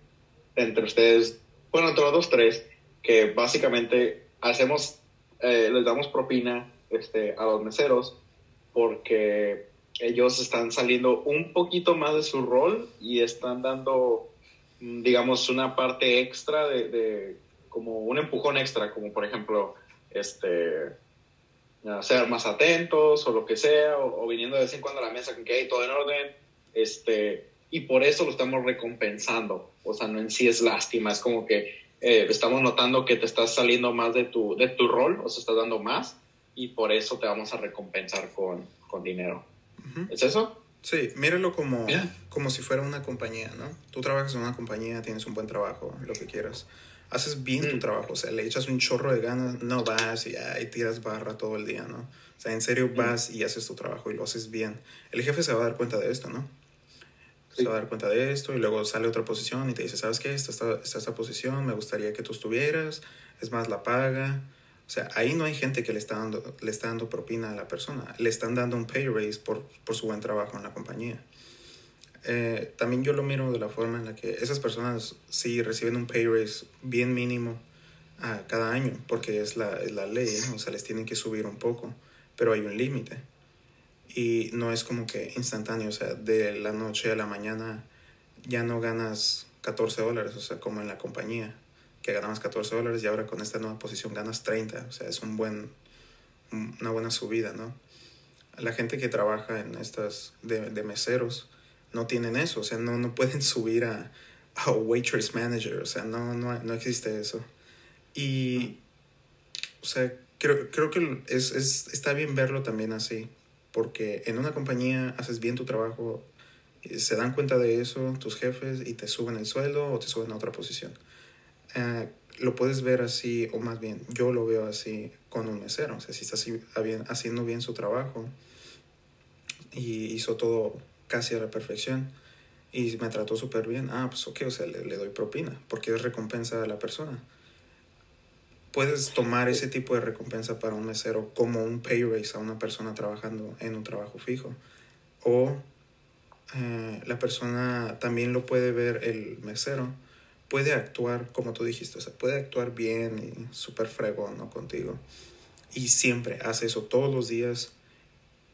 entre ustedes, bueno, entre los dos tres, que básicamente hacemos, eh, les damos propina este, a los meseros porque ellos están saliendo un poquito más de su rol y están dando, mm, digamos, una parte extra de, de como un empujón extra, como por ejemplo, este, ser más atentos o lo que sea, o, viniendo de vez en cuando a la mesa con que hay todo en orden, este, y por eso lo estamos recompensando. O sea, no en sí es lástima, es como que eh, estamos notando que te estás saliendo más de tu, de tu rol, o sea, estás dando más, y por eso te vamos a recompensar con, con dinero. Uh -huh. ¿Es eso? Sí, míralo como, yeah. como si fuera una compañía, ¿no? Tú trabajas en una compañía, tienes un buen trabajo, lo que quieras. Haces bien mm. tu trabajo, o sea, le echas un chorro de ganas, no vas y ay, tiras barra todo el día, ¿no? O sea, en serio vas mm. y haces tu trabajo y lo haces bien. El jefe se va a dar cuenta de esto, ¿no? Se va a dar cuenta de esto y luego sale otra posición y te dice, ¿sabes qué? Esta, esta, esta, esta posición, me gustaría que tú estuvieras, es más la paga. O sea, ahí no hay gente que le está dando, le está dando propina a la persona, le están dando un pay raise por, por su buen trabajo en la compañía. Eh, también yo lo miro de la forma en la que esas personas sí reciben un pay raise bien mínimo a cada año, porque es la, es la ley, ¿no? o sea, les tienen que subir un poco, pero hay un límite y no es como que instantáneo, o sea, de la noche a la mañana ya no ganas 14 dólares, o sea, como en la compañía, que ganabas 14 dólares y ahora con esta nueva posición ganas 30, o sea, es un buen, una buena subida, ¿no? La gente que trabaja en estas de, de meseros no tienen eso, o sea, no, no pueden subir a, a waitress manager, o sea, no, no, no existe eso. Y, o sea, creo, creo que es, es, está bien verlo también así, porque en una compañía haces bien tu trabajo, se dan cuenta de eso tus jefes y te suben el sueldo o te suben a otra posición. Eh, lo puedes ver así, o más bien, yo lo veo así con un mesero. O sea, si está así, haciendo bien su trabajo y hizo todo casi a la perfección y me trató súper bien, ah, pues ok, o sea, le doy propina porque es recompensa a la persona. Puedes tomar ese tipo de recompensa para un mesero como un pay raise a una persona trabajando en un trabajo fijo. O eh, la persona también lo puede ver el mesero, puede actuar como tú dijiste, o sea, puede actuar bien y súper fregón ¿no? contigo. Y siempre hace eso todos los días.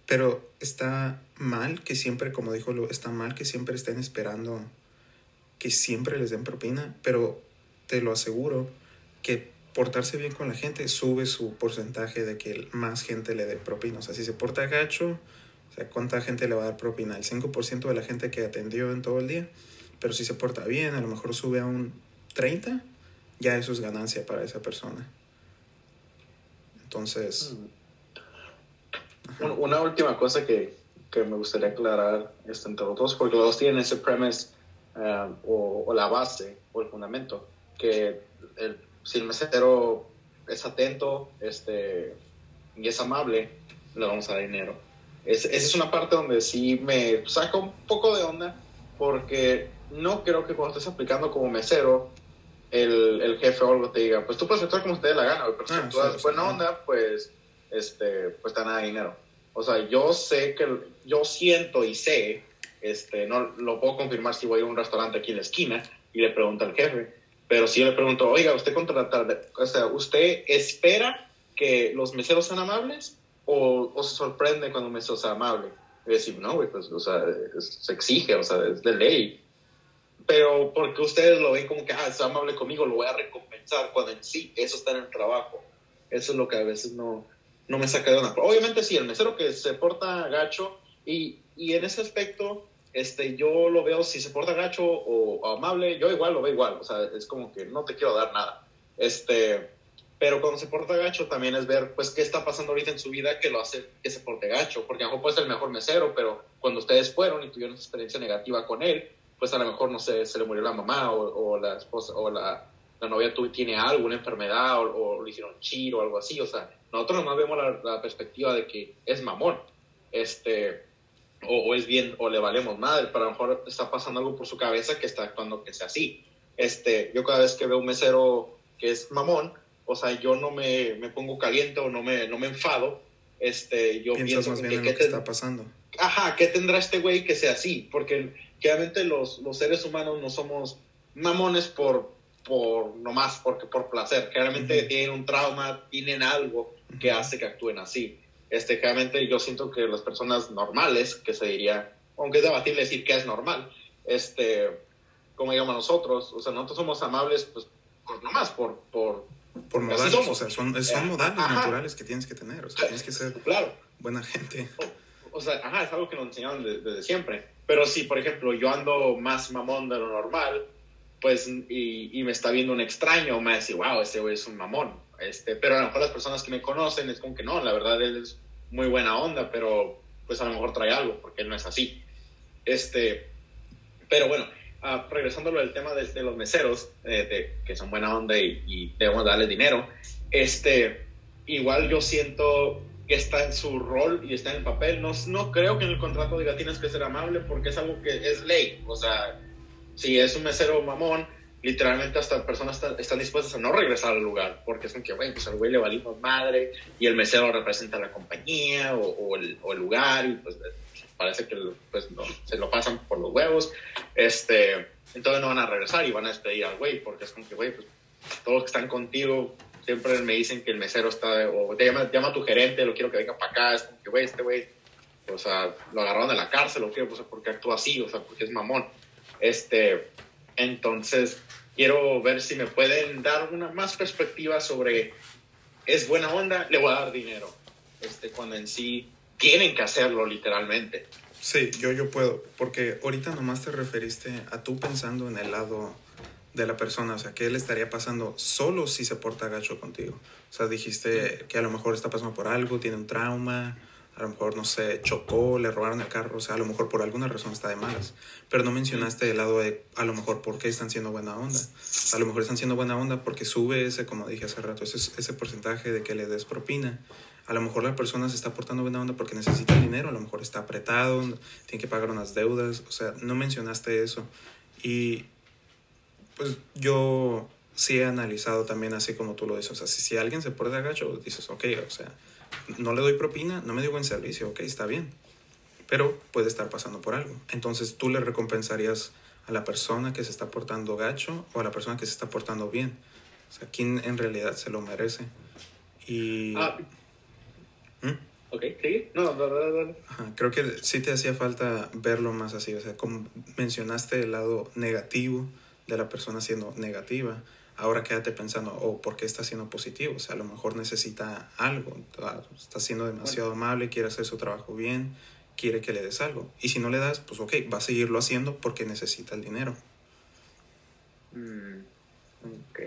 Pero está mal que siempre, como dijo está mal que siempre estén esperando que siempre les den propina, pero te lo aseguro que portarse bien con la gente sube su porcentaje de que más gente le dé propina. O sea, si se porta gacho, o sea, ¿cuánta gente le va a dar propina? El 5% de la gente que atendió en todo el día. Pero si se porta bien, a lo mejor sube a un 30%, ya eso es ganancia para esa persona. Entonces... Una última cosa que, que me gustaría aclarar este, entre los dos, porque los dos tienen ese premise eh, o, o, la base o el fundamento, que el, si el mesero es atento este, y es amable, le vamos a dar dinero. Es, esa es una parte donde sí me saca un poco de onda, porque no creo que cuando estés aplicando como mesero, el, el jefe o algo te diga, pues tú puedes actuar como te dé la gana, pero si ah, tú das buena onda, pues, este, pues te dan dinero. O sea, yo sé que, yo siento y sé, este, no lo puedo confirmar si voy a un restaurante aquí en la esquina y le pregunto al jefe, pero si yo le pregunto, oiga, ¿usted contrata, o sea, ¿usted espera que los meseros sean amables? o, o se sorprende cuando me sea amable. Y decir, no, güey, pues, o sea, se exige, o sea, es de ley. Pero porque ustedes lo ven como que, ah, es amable conmigo, lo voy a recompensar, cuando en sí eso está en el trabajo. Eso es lo que a veces no, no me saca de una. Obviamente sí, el mesero que se porta gacho, y, y en ese aspecto, este, yo lo veo, si se porta gacho o, amable, yo igual lo veo igual, o sea, es como que no te quiero dar nada. Este, pero cuando se porta gacho también es ver, pues, qué está pasando ahorita en su vida que lo hace que se porte gacho, porque a lo mejor puede ser el mejor mesero, pero cuando ustedes fueron y tuvieron esa experiencia negativa con él, pues a lo mejor, no sé, se le murió la mamá o, o la esposa o la, la novia tiene algo, una enfermedad o, o, le hicieron chiro o algo así, o sea, nosotros nomás vemos la, la perspectiva de que es mamón, este, o, o, es bien, o le valemos madre, pero a lo mejor está pasando algo por su cabeza que está actuando que sea así. Este, yo cada vez que veo un mesero que es mamón, o sea, yo no me, me pongo caliente o no me, no me enfado, este, yo pienso más bien en lo que está pasando. Ajá, ¿qué tendrá este güey que sea así? Porque claramente los, los seres humanos no somos mamones por, por nomás, porque por placer. Claramente uh -huh. tienen un trauma, tienen algo que hace que actúen así. Este, claramente yo siento que las personas normales, que se diría, aunque es debatible decir que es normal, este, como digamos nosotros, o sea, nosotros somos amables, pues, pues nomás por, por, por modales, o sea, son, son modales ajá. naturales que tienes que tener, o sea, tienes que ser claro. buena gente. O, o, sea, ajá, es algo que nos enseñaron desde, desde siempre. Pero si, por ejemplo, yo ando más mamón de lo normal, pues, y, y me está viendo un extraño, me va a decir, wow, ese güey es un mamón. Este, pero a lo mejor las personas que me conocen es como que no, la verdad él es muy buena onda, pero pues a lo mejor trae algo, porque no es así. Este, pero bueno, Uh, regresando al tema de, de los meseros, eh, de, que son buena onda y, y, debemos darles dinero, este, igual yo siento que está en su rol y está en el papel. No, no creo que en el contrato diga tienes que ser amable porque es algo que es ley. O sea, si es un mesero mamón, literalmente hasta personas están, están dispuestas a no regresar al lugar porque es que, güey, pues al güey le valimos madre y el mesero representa la compañía o, o, el, o el lugar y pues parece que pues, no, se lo pasan por los huevos, este, entonces no van a regresar y van a despedir al güey, porque es como que, güey, pues todos los que están contigo siempre me dicen que el mesero está, o te llama, llama a tu gerente, lo quiero que venga para acá, es como que, güey, este güey, o sea, lo agarraron de la cárcel, o qué, o sea, porque actúa así, o sea, porque es mamón. Este, entonces, quiero ver si me pueden dar una más perspectiva sobre, ¿es buena onda? Le voy a dar dinero. Este, cuando en sí tienen que hacerlo literalmente. Sí, yo, yo puedo, porque ahorita nomás te referiste a tú pensando en el lado de la persona, o sea, ¿qué le estaría pasando solo si se porta gacho contigo? O sea, dijiste que a lo mejor está pasando por algo, tiene un trauma, a lo mejor, no sé, chocó, le robaron el carro, o sea, a lo mejor por alguna razón está de malas. Pero no mencionaste el lado de, a lo mejor, por qué están siendo buena onda. A lo mejor están siendo buena onda porque sube ese, como dije hace rato, ese, ese porcentaje de que le des propina. A lo mejor la persona se está portando buena onda porque necesita dinero, a lo mejor está apretado, tiene que pagar unas deudas, o sea, no mencionaste eso. Y pues yo sí he analizado también así como tú lo dices, o sea, si, si alguien se porta gacho, dices, ok, o sea, no le doy propina, no me dio buen servicio, ok, está bien, pero puede estar pasando por algo. Entonces tú le recompensarías a la persona que se está portando gacho o a la persona que se está portando bien. O sea, ¿quién en realidad se lo merece? Y... Ah, ¿Mm? ok, sí. No, no, no, no. Ajá, creo que sí te hacía falta verlo más así, o sea, como mencionaste el lado negativo de la persona siendo negativa, ahora quédate pensando, oh, ¿por qué está siendo positivo? O sea, a lo mejor necesita algo, ah, está siendo demasiado amable, quiere hacer su trabajo bien, quiere que le des algo. Y si no le das, pues ok, va a seguirlo haciendo porque necesita el dinero. Mm, ok.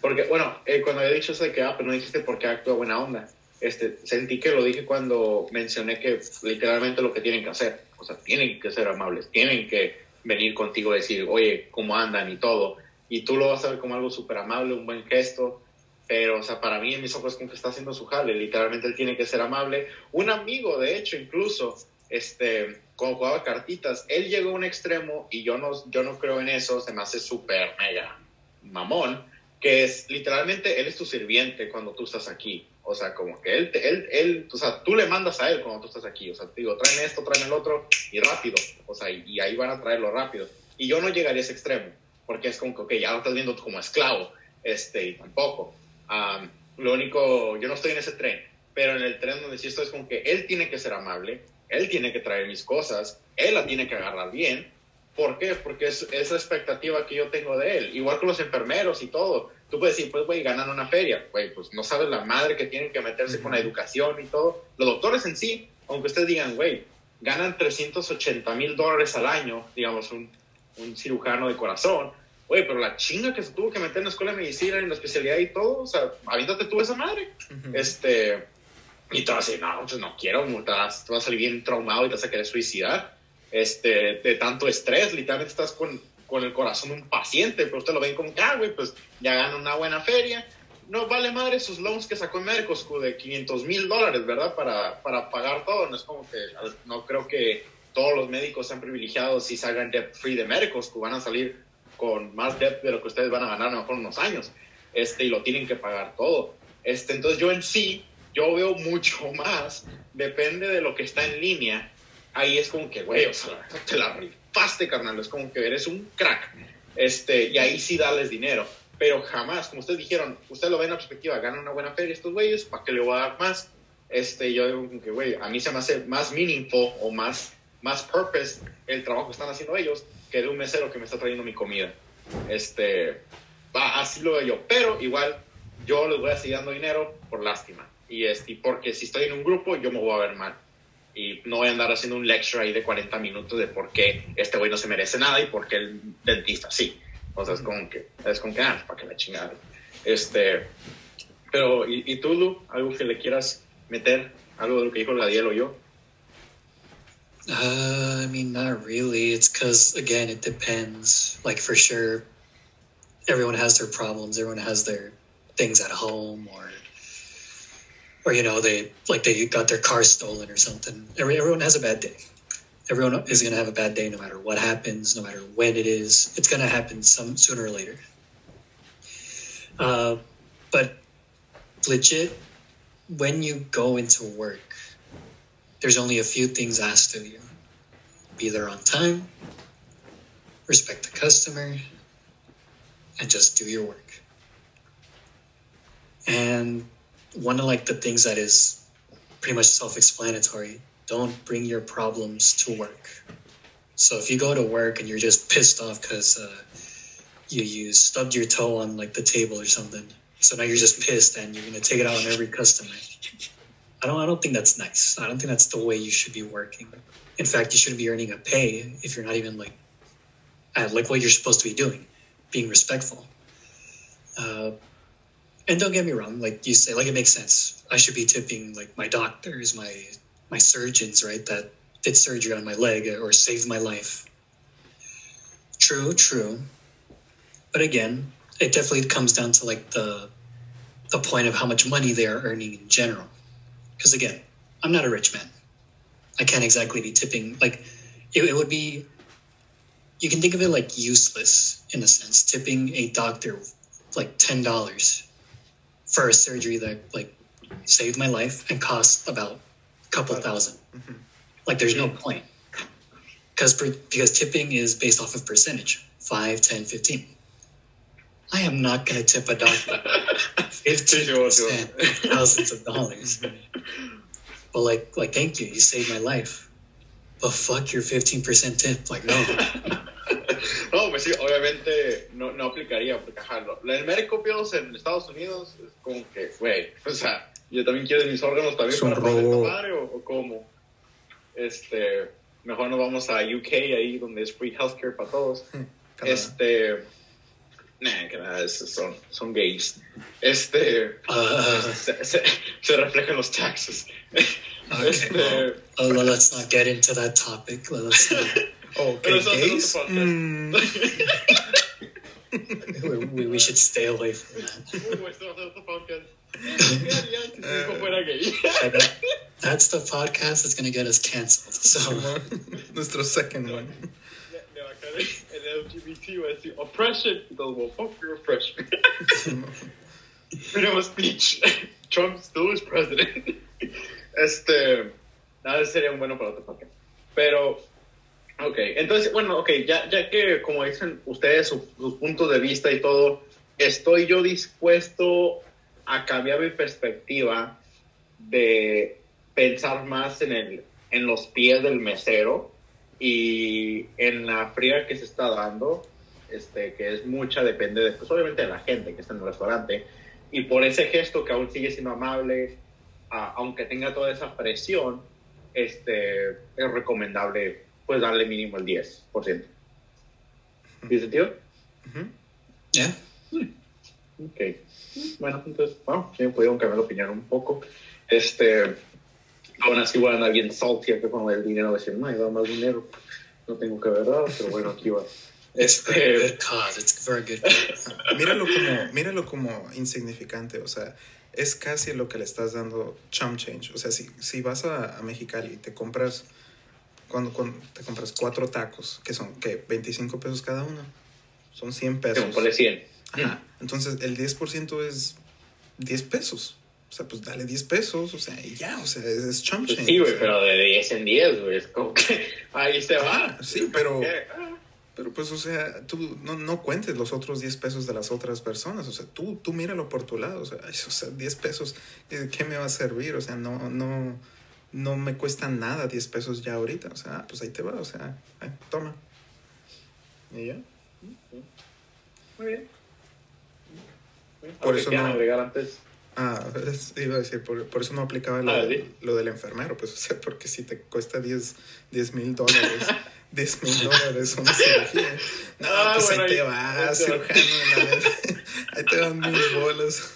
Porque, bueno, eh, cuando había dicho eso de que, ah, pero no dijiste por qué actúa buena onda, este, sentí que lo dije cuando mencioné que literalmente lo que tienen que hacer, o sea, tienen que ser amables, tienen que venir contigo y decir, oye, ¿cómo andan? y todo. Y tú lo vas a ver como algo súper amable, un buen gesto, pero, o sea, para mí en mis ojos como que está haciendo su jale, literalmente él tiene que ser amable. Un amigo, de hecho, incluso, este, cuando jugaba cartitas, él llegó a un extremo y yo no, yo no creo en eso, se me hace súper mega mamón, que es literalmente él es tu sirviente cuando tú estás aquí. O sea, como que él, él, él, o sea, tú le mandas a él cuando tú estás aquí. O sea, te digo, tráeme esto, tráeme el otro y rápido. O sea, y, y ahí van a traerlo rápido. Y yo no llegaría a ese extremo, porque es como que, ok, ya lo estás viendo como esclavo, este, y tampoco. Am, lo único, yo no estoy en ese tren, pero en el tren donde sí estoy es como que él tiene que ser amable, él tiene que traer mis cosas, él la tiene que agarrar bien. ¿Por qué? Porque es, es la expectativa que yo tengo de él. Igual con los enfermeros y todo. Tú puedes decir, pues, güey, ganan una feria. Güey, pues no sabes la madre que tienen que meterse con la educación y todo. Los doctores en sí, aunque ustedes digan, güey, ganan 380 mil dólares al año, digamos, un, un cirujano de corazón. Güey, pero la chinga que se tuvo que meter en la escuela de medicina, en la especialidad y todo, o sea, aviéntate tú esa madre. Este, y te vas a decir, no, pues no quiero, te vas, te vas a salir bien traumado y te vas a querer suicidar. Este, de tanto estrés, literalmente estás con, con el corazón de un paciente, pero usted lo ven como, ah, güey, pues ya gana una buena feria. No vale madre sus loans que sacó en Mercosco de 500 mil dólares, ¿verdad? Para, para pagar todo. No es como que, no creo que todos los médicos sean privilegiados y salgan debt free de Mercosco. Van a salir con más debt de lo que ustedes van a ganar a lo mejor unos años. Este, y lo tienen que pagar todo. Este, entonces yo en sí, yo veo mucho más, depende de lo que está en línea. Ahí es como que, güey, o sea, te la rifaste, carnal. Es como que eres un crack. Este, y ahí sí darles dinero. Pero jamás, como ustedes dijeron, ustedes lo ven en la perspectiva, ganan una buena feria estos güeyes, ¿para qué le voy a dar más? Este, yo digo como que, güey, a mí se me hace más meaningful o más, más purpose el trabajo que están haciendo ellos que de un mesero que me está trayendo mi comida. Este, así lo veo yo. Pero igual, yo les voy a seguir dando dinero por lástima. Y este, porque si estoy en un grupo, yo me voy a ver mal. Y no voy a andar haciendo un lecture ahí de 40 minutos de por qué este güey no se merece nada y por qué el dentista sí. O sea, es como que, es como que, ah, para que la chingada. Este, pero, ¿y, y tú, Lu? ¿Algo que le quieras meter? ¿Algo de lo que dijo Gadiel o yo? Uh, I mean, not really. It's because, again, it depends. Like, for sure, everyone has their problems. Everyone has their things at home, or, or you know, they like they got their car stolen or something. Every, everyone has a bad day. Everyone is going to have a bad day, no matter what happens, no matter when it is. It's going to happen some sooner or later. Uh, but legit, when you go into work, there's only a few things asked of you be there on time, respect the customer, and just do your work. And one of like the things that is pretty much self-explanatory, don't bring your problems to work. So if you go to work and you're just pissed off because uh, you you stubbed your toe on like the table or something, so now you're just pissed and you're gonna take it out on every customer. I don't I don't think that's nice. I don't think that's the way you should be working. In fact, you shouldn't be earning a pay if you're not even like at like what you're supposed to be doing, being respectful. Uh, and don't get me wrong, like you say, like it makes sense. I should be tipping like my doctors, my my surgeons, right? That did surgery on my leg or saved my life. True, true. But again, it definitely comes down to like the the point of how much money they are earning in general. Because again, I'm not a rich man. I can't exactly be tipping like it, it would be you can think of it like useless in a sense, tipping a doctor like ten dollars for a surgery that like saved my life and cost about a couple 1000 Mhm. Like there's no point. Because because tipping is based off of percentage 5, 10, 15. I am not going to tip a doctor 15% thousands of dollars. But like, like, thank you, you saved my life. But fuck your 15% tip. Like, no. No, pues sí, obviamente no, no aplicaría, porque ajá, el médico en Estados Unidos es como que, güey, o sea, yo también quiero mis órganos también para robo. madre, o, o cómo. Este, mejor nos vamos a UK, ahí donde es free healthcare para todos. Canadá. Este, nah, que nada, esos son, son gays. Este, Uh, se, se, se reflejan los taxes. okay. Este, Oh, well, let's not get into that topic. Let's not, Oh, Pero ¿qué eso es gays? Mm, we, we, we should stay away from that. Uy, güey, esto va a ser otro podcast. Ya, ya, si tu hijo fuera gay. Like, that- That's the podcast that's going to get us canceled. So, Nuestro second one. LGBT, va a decir oppression. Todos, well, fuck your oppression. Freedom of speech. Trump still is president. Este, nada, sería un bueno para otro podcast. Pero, ok, entonces, bueno, ok, ya, ya que, como dicen ustedes, su- sus puntos de vista y todo, estoy yo dispuesto a cambiar mi perspectiva de pensar más en, el, en los pies del mesero y en la fría que se está dando, este, que es mucha, depende de, pues obviamente de la gente que está en el restaurante, y por ese gesto que aún sigue siendo amable, a- aunque tenga toda esa presión, este, es recomendable pues darle mínimo el 10%. ¿Tiene sentido? Yeah. Ok. Bueno, entonces, bueno, sí, pudieron cambiar de opinión un poco. Este, aún así voy a andar bien salty acá con el dinero, decir, no, hay más dinero, no tengo que ver nada, pero bueno, aquí va. Este, good cause. It's a very good cause. Míralo como, míralo como insignificante, o sea, es casi lo que le estás dando chump change. O sea, si, si vas a, a Mexicali y te compras, cuando, cuando te compras cuatro tacos, que son, ¿qué? 25 pesos cada uno. Son 100 pesos. Ponle 100. Ajá. Entonces, el 10% es 10 pesos. O sea, pues dale 10 pesos, o sea, y ya, o sea, es, es chump Pues change. sí, o güey, sea. pero de 10 en 10, güey, es como que ahí se va. Sí, pero-. Ah, Pero pues, o sea, tú no, no cuentes los otros 10 pesos de las otras personas. O sea, tú, tú míralo por tu lado. O sea, o sea, 10 pesos, ¿de ¿qué me va a servir? O sea, no, no, no me cuesta nada 10 pesos ya ahorita. O sea, pues ahí te va. O sea, ay, toma. Y ya. Muy bien. Por eso ¿quieran no- agregar antes? Ah, es- iba a decir, por, por eso no aplicaba lo, Ah, lo del enfermero. Pues, o sea, porque si te cuesta 10 mil dólares, 10 mil dólares una cirugía. No, Ah, pues bueno, ahí te ahí- va, ahí te va. cirujano. neta. Ahí te dan mil bolas.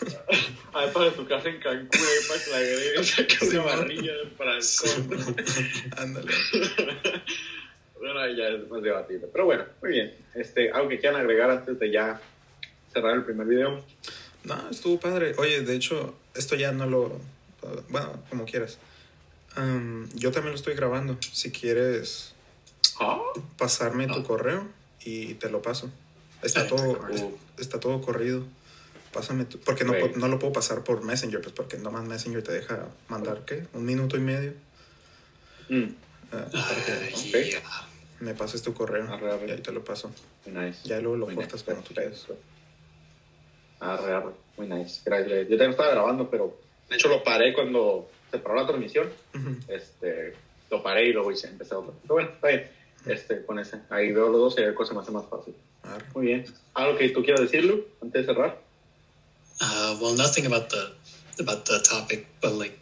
Ahí para tu casa en Cancún, ahí para que la agregues una man. barrilla para. Ándale. bueno, ahí ya es más debatible. Pero bueno, muy bien. Este, algo que quieran agregar antes de ya cerrar el primer video. No, estuvo padre. Oye, de hecho, esto ya no lo. Bueno, como quieras. Yo también lo estoy grabando. Si quieres Ah, pasarme tu Ah. correo y te lo paso. Está Ah, todo, está todo corrido. Pásame tu, porque no, no lo puedo pasar por Messenger, pues porque nomás Messenger te deja mandar, ¿qué? Un minuto y medio. mm, ah, Uh, para que Ok. yeah. me pases tu correo Arre, arre. y ahí te lo paso. nice. Ya luego lo Muy cortas nice, cuando tú quieras. Arre, arre. Muy nice. Gracias. Yo también estaba grabando, pero de hecho lo paré cuando se paró la transmisión. Ujú. Este, lo paré y luego hice, empecé otro. Pero bueno, está bien. este, con ese. Ahí veo los dos y la cosa me hace más fácil. Arre. Muy bien. ¿Algo que tú quieras decirlo antes de cerrar? Uh, well, nothing about the about the topic, but like,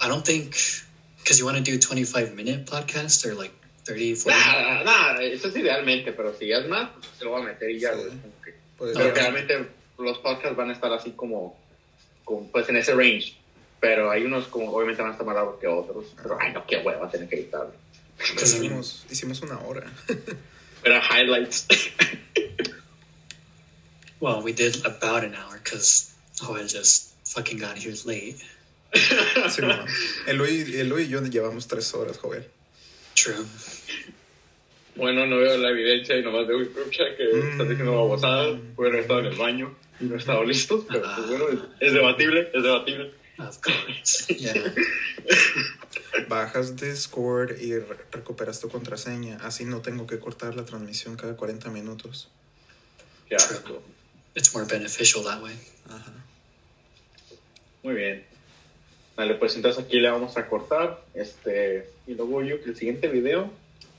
I don't think because you want to do twenty five minute podcast or like 30, 40. Nada, nada, eso es idealmente, pero si ya es más, pues, se lo voy a meter y ya, que- Pues, Pero realmente los podcasts van a estar así como, como, pues en ese range. Pero hay unos como obviamente van a estar más largos que otros. Pero ay no, qué hueva tener que editar. Because I mean, hicimos, hicimos una hora. Pero highlights. well, we did about an hour because Joel just fucking got here late. Sí, no. Eloy, Eloy y yo llevamos tres horas, joven. True. bueno, no veo la evidencia y nomás veo un que Mm. está diciendo babosadas. Bueno, he estado en el baño no he estado listo. Pero pues, bueno, es, es debatible, es debatible. Of course. Yeah. Bajas Discord y re- recuperas tu contraseña. Así no tengo que cortar la transmisión cada 40 minutos. Qué asco. It's more beneficial that way. Ajá. Muy bien. Vale, pues entonces aquí le vamos a cortar. Este, y luego yo, el siguiente video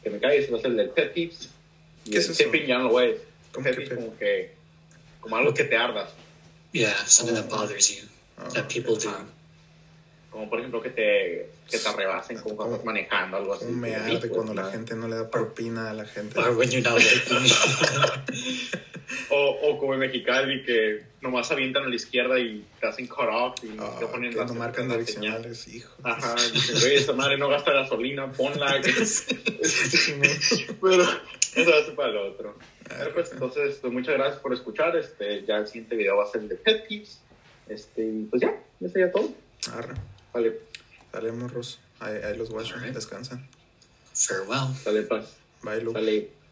que me cae va a ser el del pet tips. Y ¿Qué el es eso? tipping ya no lo es. ¿Cómo Pet que tips pet? como que, como algo que te ardas. Yeah, something that Oh. bothers you Ah, that people do. Como por ejemplo que te, que te arrebasen como cuando estás manejando, algo así. Me Que arde rico, cuando la gente no le da propina a la gente. Or when you're not working. O, o como en Mexicali que nomás avientan a la izquierda y te hacen cut off y Ah, te ponen que las- no marcan direccionales, hijo. Ajá, dicen, güey, esa madre no gasta gasolina, ponla. Pero eso hace para lo otro. Pero pues entonces, pues, muchas gracias por escuchar. Este, ya el siguiente video va a ser el de Pet Tips. Este, pues ya, ya sería todo. Arre. Vale, Dale, morros. Ahí, ahí los guachos. Descansan. Farewell. sale paz. Bye, Lu. Sale.